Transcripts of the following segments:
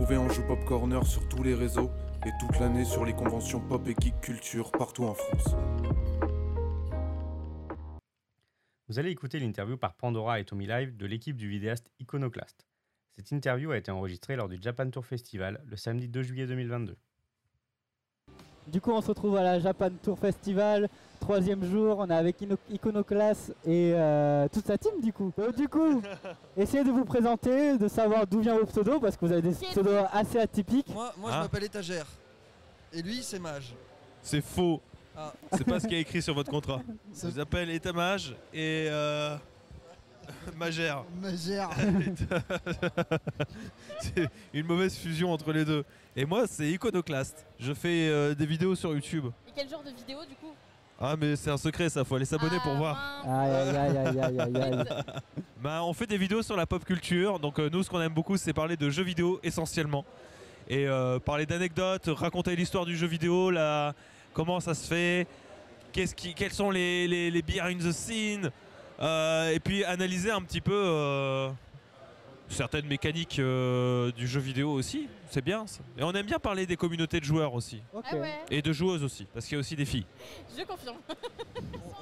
en Pop sur tous les réseaux et toute l'année sur les conventions pop et geek culture partout en France. Vous allez écouter l'interview par Pandora et Tommy Live de l'équipe du vidéaste Iconoclast. Cette interview a été enregistrée lors du Japan Tour Festival le samedi 2 juillet 2022. Du coup, on se retrouve à la Japan Tour Festival, troisième jour. On est avec Ino- Iconoclast et euh, toute sa team, du coup. Euh, du coup, essayez de vous présenter, de savoir d'où vient vos pseudos, parce que vous avez des pseudos assez atypiques. Moi, moi je Ah. m'appelle étagère. Et lui, c'est mage. C'est faux. Ah. C'est pas ce qui est écrit sur votre contrat. Ça s'appelle étamage et euh, magère. Magère. c'est une mauvaise fusion entre les deux. Et moi, c'est iconoclaste. Je fais euh, des vidéos sur YouTube. Et quel genre de vidéo du coup? Ah, mais c'est un secret, ça. Faut aller s'abonner Ah, pour voir. Aïe, aïe, aïe, aïe, aïe, aïe. Bah, on fait des vidéos sur la pop culture. Donc, euh, nous, ce qu'on aime beaucoup, c'est parler de jeux vidéo essentiellement. Et euh, parler d'anecdotes, raconter l'histoire du jeu vidéo, la... comment ça se fait, qui... quels sont les, les, les behind the scenes. Euh, et puis analyser un petit peu euh, certaines mécaniques euh, du jeu vidéo aussi. C'est bien ça. Et on aime bien parler des communautés de joueurs aussi. Ok. Ah ouais, Et de joueuses aussi, parce qu'il y a aussi des filles. je confirme.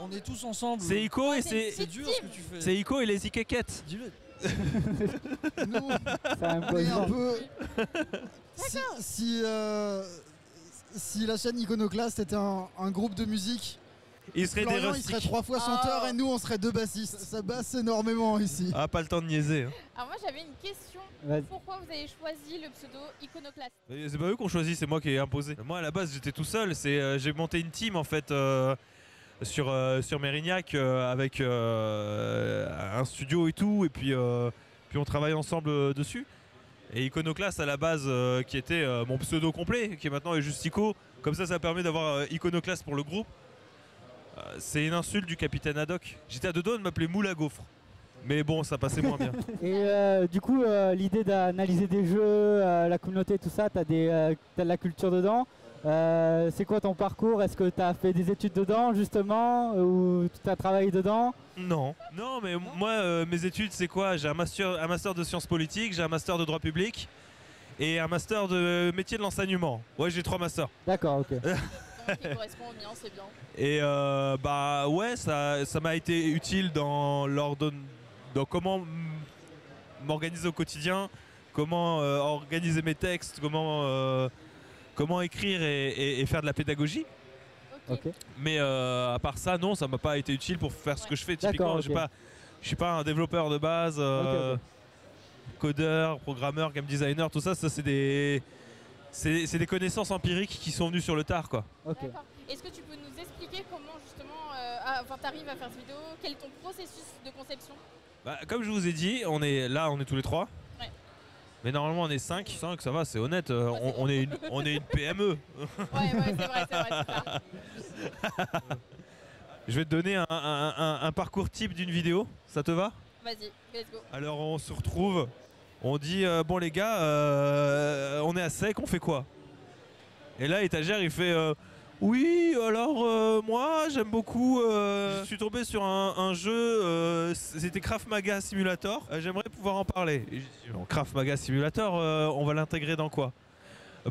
On, on est tous ensemble. C'est Ico et c'est- c'est. C'est dur ce que tu fais. C'est Ico et les Ikekettes. Dis-le. Nous, C'est un On peu un si, si, euh, si la chaîne Iconoclast était un, un groupe de musique, Il serait des Florian il serait trois fois chanteur Oh. et nous on serait deux bassistes. Ça basse énormément ici. Ah, pas le temps de niaiser. hein. Alors moi j'avais une question. Pourquoi vous avez choisi le pseudo Iconoclast Mais C'est pas eux qu'on choisit, c'est moi qui ai imposé. Moi à la base j'étais tout seul, c'est euh, j'ai monté une team en fait euh, sur, euh, sur Mérignac euh, avec euh, un studio et tout, et puis, euh, puis on travaille ensemble euh, dessus. Et Iconoclast à la base euh, qui était euh, mon pseudo complet, qui est maintenant est juste Ico, comme ça ça permet d'avoir euh, Iconoclast pour le groupe. Euh, c'est une insulte du capitaine Haddock. J'étais à deux doigts de m'appeler Moule à gaufre. Mais bon, ça passait moins bien. Et euh, du coup, euh, l'idée d'analyser des jeux, euh, la communauté, tout ça, des, euh, t'as de la culture dedans. C'est quoi ton parcours? Est-ce que t'as fait des études dedans justement ou tu as travaillé dedans? Non. Non, mais moi, mes études, c'est quoi? J'ai un master, un master de sciences politiques, j'ai un master de droit public et un master de métier de l'enseignement. Ouais, j'ai trois masters. D'accord, ok. Qui correspond au mien, c'est bien. Et euh, bah ouais, ça ça m'a été utile dans, lors de- dans comment m'organiser au quotidien, comment euh, organiser mes textes, comment, euh, comment écrire et, et- et faire de la pédagogie. Mais euh, à part ça, non, ça m'a pas été utile pour faire ce que je fais. Typiquement, D'accord, je suis pas, je suis pas un développeur de base, euh, codeur, programmeur, game designer, tout ça, ça c'est des, c'est des connaissances empiriques qui sont venues sur le tard, quoi. Est-ce que tu peux nous expliquer comment justement, euh, ah, enfin t'arrives à faire cette vidéo? Quel est ton processus de conception? Bah, comme je vous ai dit, on est là, on est tous les trois. Ouais. Mais normalement, on est 5. 5, ça va, c'est honnête. euh, Ouais, on, est une, on est une PME. Ouais, ouais, c'est vrai, c'est vrai, ça. Je vais te donner un, un- un- un parcours type d'une vidéo. Ça te va? Vas-y, let's go. Alors, on se retrouve. On dit euh, Bon, les gars, euh, on est à sec, on fait quoi? Et là, étagère, il fait euh, Oui, alors moi, j'aime beaucoup. je suis tombé sur un, jeu, c'était Krav Maga Simulator. J'aimerais pouvoir en parler. Krav Maga Simulator, on va l'intégrer dans quoi?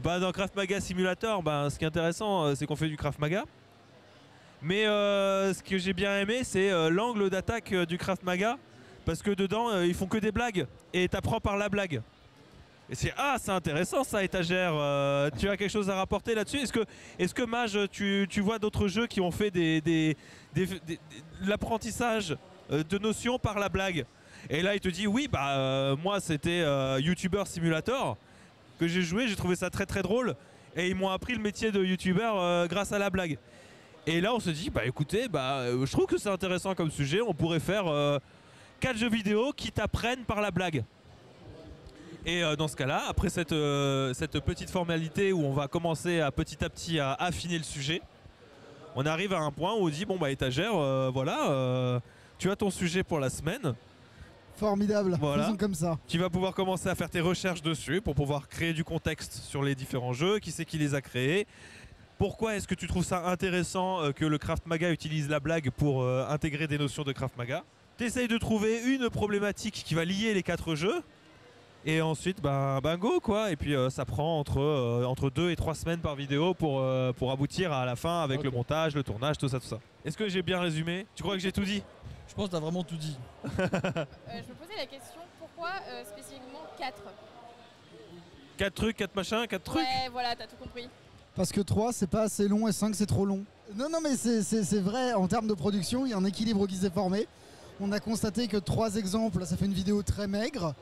Bah, Dans Krav Maga Simulator, bah, ce qui est intéressant, c'est qu'on fait du Krav Maga. Mais ce que j'ai bien aimé, c'est l'angle d'attaque du Krav Maga. Parce que dedans, euh, ils font que des blagues. Et t'apprends par la blague. Et c'est ah, c'est intéressant ça, étagère. Euh, tu as quelque chose à rapporter là-dessus? Est-ce que, est-ce que Mage, tu, tu vois d'autres jeux qui ont fait des, des, des- des- des- de l'apprentissage euh, de notions par la blague? Et là, il te dit oui, bah moi c'était YouTuber Simulator que j'ai joué, j'ai trouvé ça très très drôle. Et ils m'ont appris le métier de YouTuber grâce à la blague. Et là, on se dit, bah écoutez, bah, je trouve que c'est intéressant comme sujet. On pourrait faire 4 jeux vidéo qui t'apprennent par la blague. Et euh, dans ce cas-là, après cette, euh, cette petite formalité où on va commencer à petit à petit à affiner le sujet, on arrive à un point où on dit bon bah étagère, euh, voilà, tu as ton sujet pour la semaine. Formidable. Voilà. Faisons comme ça. Tu vas pouvoir commencer à faire tes recherches dessus pour pouvoir créer du contexte sur les différents jeux, qui c'est qui les a créés. Pourquoi est-ce que tu trouves ça intéressant que le Craft Maga utilise la blague pour intégrer des notions de Craft Maga? T'essayes de trouver une problématique qui va lier les quatre jeux. Et ensuite, ben, ben go quoi. Et puis euh, ça prend entre, euh, entre deux et trois semaines par vidéo pour, euh, pour aboutir à la fin avec le montage, le tournage, tout ça, tout ça. Est-ce que j'ai bien résumé? Tu crois que j'ai tout dit? Je pense que t'as vraiment tout dit. Euh, je me posais la question, pourquoi euh, spécifiquement 4 Quatre trucs, quatre machins, quatre trucs? Ouais, voilà, t'as tout compris. Parce que 3 c'est pas assez long et 5 c'est trop long. Non, non, mais c'est- c'est c'est vrai, en termes de production, il y a un équilibre qui s'est formé. On a constaté que 3 exemples, ça fait une vidéo très maigre.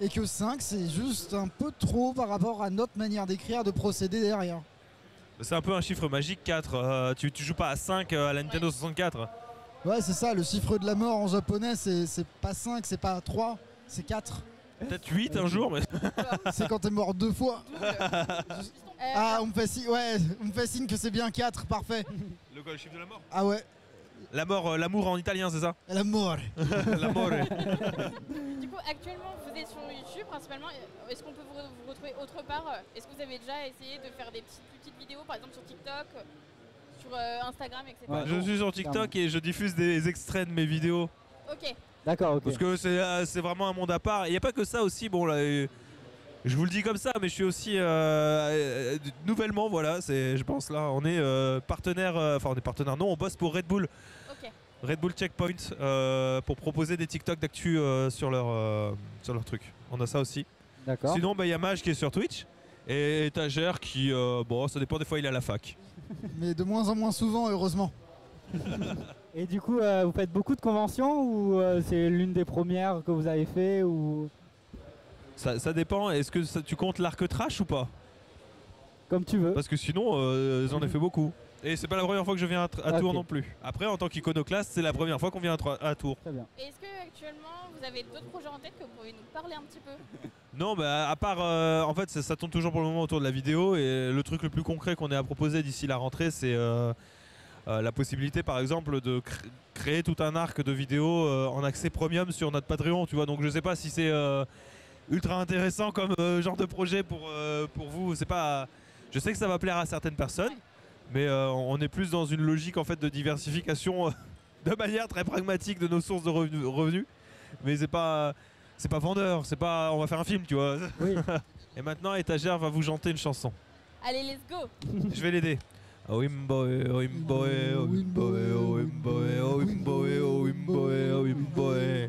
Et que 5 c'est juste un peu trop par rapport à notre manière d'écrire, de procéder derrière. C'est un peu un chiffre magique 4. tu, tu joues pas à 5 à la Nintendo Ouais. 64. Ouais, c'est ça, le chiffre de la mort en japonais, c'est c'est pas 5, c'est pas 3, c'est 4. Peut-être 8 un jour, mais C'est quand t'es mort deux fois. Euh, Ah, on me fait signe, ouais, on me fait signe que c'est bien 4, parfait. le, quoi, le chiffre de la mort? Ah ouais, La mort, euh, l'amour en italien, c'est ça la mort. La mort. Du coup, actuellement, vous êtes sur YouTube principalement. Est-ce qu'on peut vous, re- vous retrouver autre part Est-ce que vous avez déjà essayé de faire des petites, plus petites vidéos, par exemple sur TikTok, sur euh, Instagram, etc. Ouais. Je suis sur TikTok et je diffuse des extraits de mes vidéos. Ok, D'accord, ok. Parce que c'est euh, c'est vraiment un monde à part. Il n'y a pas que ça aussi. Bon, là, euh, je vous le dis comme ça, mais je suis aussi euh, euh, nouvellement, voilà, c'est, je pense là, on est euh, partenaire, euh, enfin on est partenaire, non, on bosse pour Red Bull. Red Bull Checkpoint, euh, pour proposer des TikTok d'actu euh, sur leur euh, sur leur truc. On a ça aussi. D'accord. Sinon, bah, il y a Mage qui est sur Twitch et Étagère qui, euh, bon, ça dépend des fois, il est à la fac. Mais de moins en moins souvent, heureusement. Et du coup, euh, vous faites beaucoup de conventions ou euh, c'est l'une des premières que vous avez fait ou Ça, ça dépend. Est-ce que ça- tu comptes l'arc trash ou pas? Comme tu veux Parce que sinon, euh, j'en ai fait beaucoup. Et c'est pas la première fois que je viens à, à Ok. Tours non plus. Après, en tant qu'iconoclaste, c'est la première fois qu'on vient à, à Tours. Très bien. Et est-ce que actuellement vous avez d'autres projets en tête que vous pouvez nous parler un petit peu? Non, bah, à part, euh, en fait, ça, ça tourne toujours pour le moment autour de la vidéo. Et le truc le plus concret qu'on ait à proposer d'ici la rentrée, c'est euh, euh, la possibilité, par exemple, de cr- créer tout un arc de vidéos euh, en accès premium sur notre Patreon. Tu vois, donc je sais pas si c'est euh, ultra intéressant comme euh, genre de projet pour, euh, pour vous. C'est pas. Je sais que ça va plaire à certaines personnes, mais euh, on est plus dans une logique en fait de diversification euh, de manière très pragmatique de nos sources de revenus. revenus. Mais c'est pas. C'est pas vendeur, c'est pas. On va faire un film, tu vois. Oui. Et maintenant, Étagère va vous chanter une chanson. Allez, let's go Je vais l'aider. Oh oh oh oh oh oh oh.